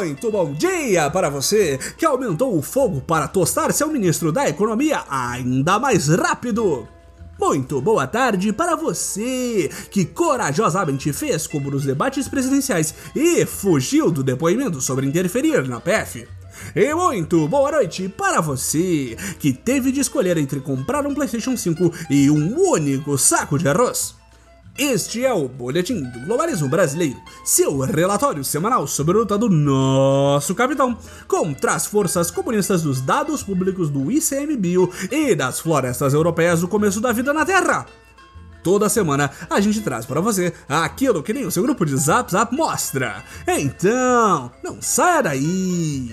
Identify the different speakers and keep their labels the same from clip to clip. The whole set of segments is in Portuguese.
Speaker 1: Muito bom dia para você que aumentou o fogo para tostar seu ministro da Economia ainda mais rápido. Muito boa tarde para você que corajosamente fez como nos debates presidenciais e fugiu do depoimento sobre interferir na PF. E muito boa noite para você que teve de escolher entre comprar um PlayStation 5 e um único saco de arroz. Este é o Boletim do Globalismo Brasileiro, seu relatório semanal sobre a luta do nosso capitão contra as forças comunistas dos dados públicos do ICMBio e das florestas europeias do começo da vida na Terra. Toda semana a gente traz para você aquilo que nem o seu grupo de Zap Zap mostra. Então, não saia daí!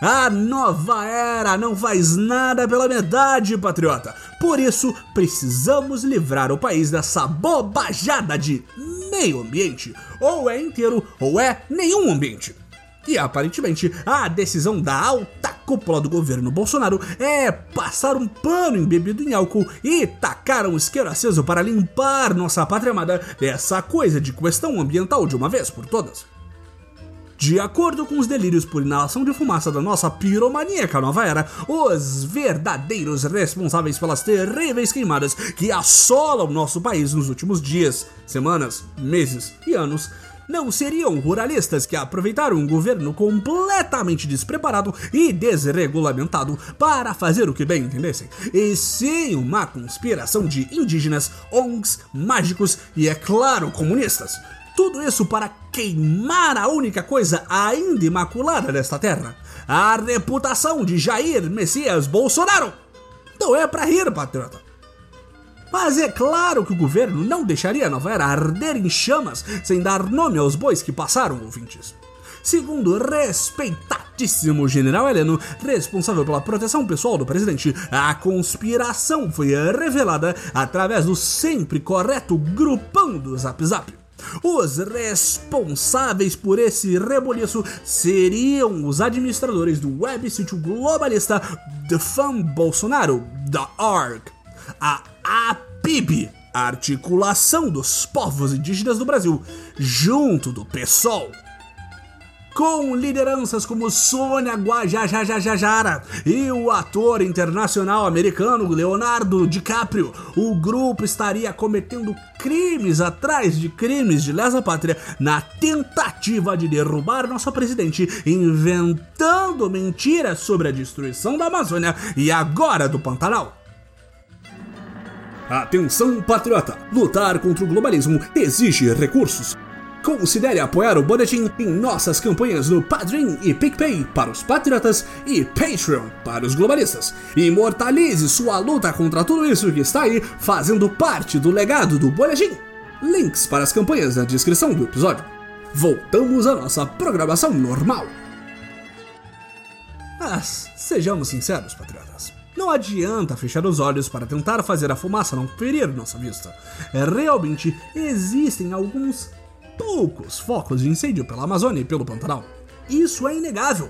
Speaker 1: A nova era não faz nada pela metade, patriota. Por isso, precisamos livrar o país dessa bobajada de meio ambiente. Ou é inteiro, ou é nenhum ambiente. E aparentemente, a decisão da alta cúpula do governo Bolsonaro é passar um pano embebido em álcool e tacar um isqueiro aceso para limpar nossa pátria amada dessa coisa de questão ambiental de uma vez por todas. De acordo com os delírios por inalação de fumaça da nossa piromaníaca nova era, os verdadeiros responsáveis pelas terríveis queimadas que assolam nosso país nos últimos dias, semanas, meses e anos não seriam ruralistas que aproveitaram um governo completamente despreparado e desregulamentado para fazer o que bem entendessem, e sim uma conspiração de indígenas, ONGs, mágicos e, é claro, comunistas. Tudo isso para queimar a única coisa ainda imaculada desta terra: a reputação de Jair Messias Bolsonaro. Não é para rir, patriota. Mas é claro que o governo não deixaria a nova era arder em chamas sem dar nome aos bois que passaram, ouvintes. Segundo o respeitadíssimo general Heleno, responsável pela proteção pessoal do presidente, a conspiração foi revelada através do sempre correto grupão do Zap Zap. Os responsáveis por esse reboliço seriam os administradores do web sítio globalista The Fan Bolsonaro, a APIB, a Articulação dos Povos Indígenas do Brasil, junto do PSOL com lideranças como Sônia Guajajajajara e o ator internacional americano Leonardo DiCaprio, o grupo estaria cometendo crimes atrás de crimes de lesa pátria na tentativa de derrubar nosso presidente, inventando mentiras sobre a destruição da Amazônia e agora do Pantanal. Atenção, patriota! Lutar contra o globalismo exige recursos. Considere apoiar o Boletim em nossas campanhas no Padrim e PicPay para os patriotas e Patreon para os globalistas. Imortalize sua luta contra tudo isso que está aí fazendo parte do legado do Boletim. Links para as campanhas na descrição do episódio. Voltamos à nossa programação normal. Mas sejamos sinceros, patriotas. Não adianta fechar os olhos para tentar fazer a fumaça não ferir nossa vista. Realmente existem alguns poucos focos de incêndio pela Amazônia e pelo Pantanal. Isso é inegável.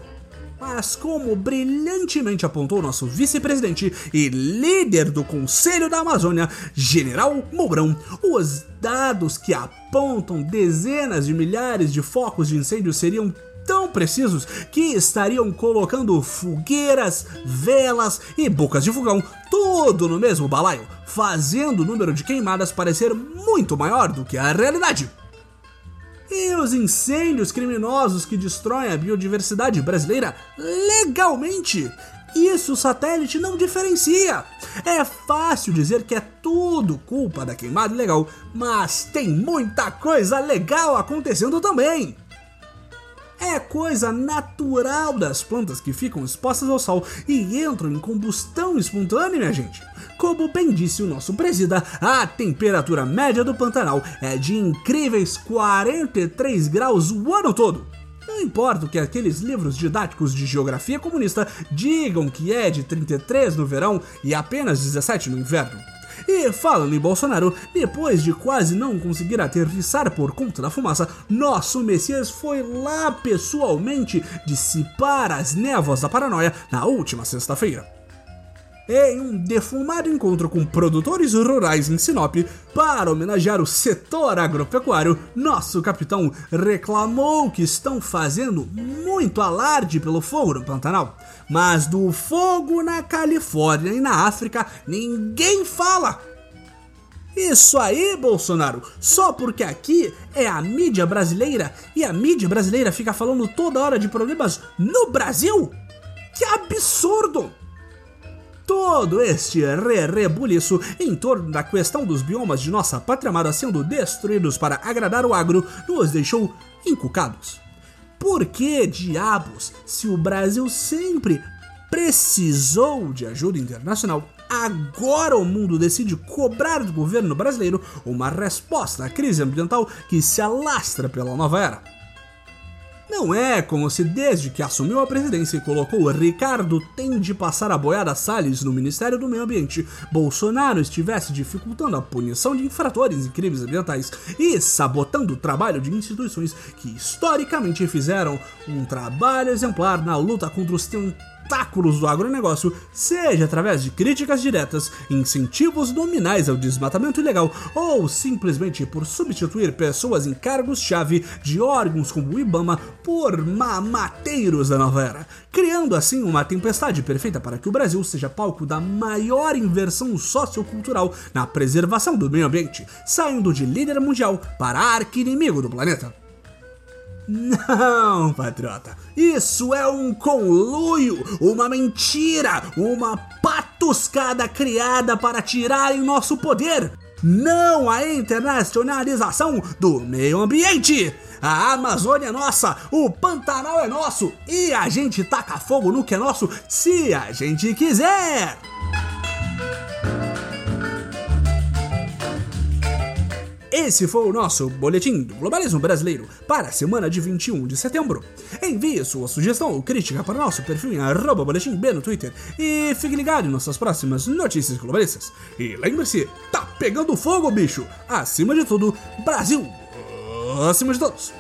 Speaker 1: Mas, como brilhantemente apontou nosso vice-presidente e líder do Conselho da Amazônia, General Mourão, os dados que apontam dezenas de milhares de focos de incêndio seriam tão precisos que estariam colocando fogueiras, velas e bocas de fogão tudo no mesmo balaio, fazendo o número de queimadas parecer muito maior do que a realidade. E os incêndios criminosos que destroem a biodiversidade brasileira legalmente. Isso o satélite não diferencia. É fácil dizer que é tudo culpa da queimada ilegal, mas tem muita coisa legal acontecendo também. É coisa natural das plantas que ficam expostas ao sol e entram em combustão espontânea, minha gente. Como bem disse o nosso presida, a temperatura média do Pantanal é de incríveis 43 graus o ano todo. Não importa que aqueles livros didáticos de geografia comunista digam que é de 33 no verão e apenas 17 no inverno. E falando em Bolsonaro, depois de quase não conseguir aterrissar por conta da fumaça, nosso Messias foi lá pessoalmente dissipar as névoas da paranoia na última sexta-feira. Em um defumado encontro com produtores rurais em Sinop para homenagear o setor agropecuário, nosso capitão reclamou que estão fazendo muito alarde pelo fogo no Pantanal. Mas do fogo na Califórnia e na África ninguém fala. Isso aí, Bolsonaro, só porque aqui é a mídia brasileira e a mídia brasileira fica falando toda hora de problemas no Brasil? Que absurdo! Todo este re-rebuliço em torno da questão dos biomas de nossa pátria amada sendo destruídos para agradar o agro nos deixou encucados. Por que diabos, se o Brasil sempre precisou de ajuda internacional, agora o mundo decide cobrar do governo brasileiro uma resposta à crise ambiental que se alastra pela nova era? Não é como se desde que assumiu a presidência e colocou Ricardo tem de passar a boiada Salles no Ministério do Meio Ambiente, Bolsonaro estivesse dificultando a punição de infratores em crimes ambientais e sabotando o trabalho de instituições que historicamente fizeram um trabalho exemplar na luta contra os tentáculos do agronegócio, seja através de críticas diretas, incentivos nominais ao desmatamento ilegal ou simplesmente por substituir pessoas em cargos-chave de órgãos como o IBAMA por mamateiros da nova era, criando assim uma tempestade perfeita para que o Brasil seja palco da maior inversão sociocultural na preservação do meio ambiente, saindo de líder mundial para arqui-inimigo do planeta. Não, patriota. Isso é um conluio, uma mentira, uma patuscada criada para tirarem nosso poder. Não a internacionalização do meio ambiente. A Amazônia é nossa, o Pantanal é nosso e a gente taca fogo no que é nosso se a gente quiser. Esse foi o nosso Boletim do Globalismo Brasileiro para a semana de 21 de setembro. Envie sua sugestão ou crítica para o nosso perfil em arroba boletim B no Twitter e fique ligado em nossas próximas notícias globalistas. E lembre-se, tá pegando fogo, bicho! Acima de tudo, Brasil! Acima de todos!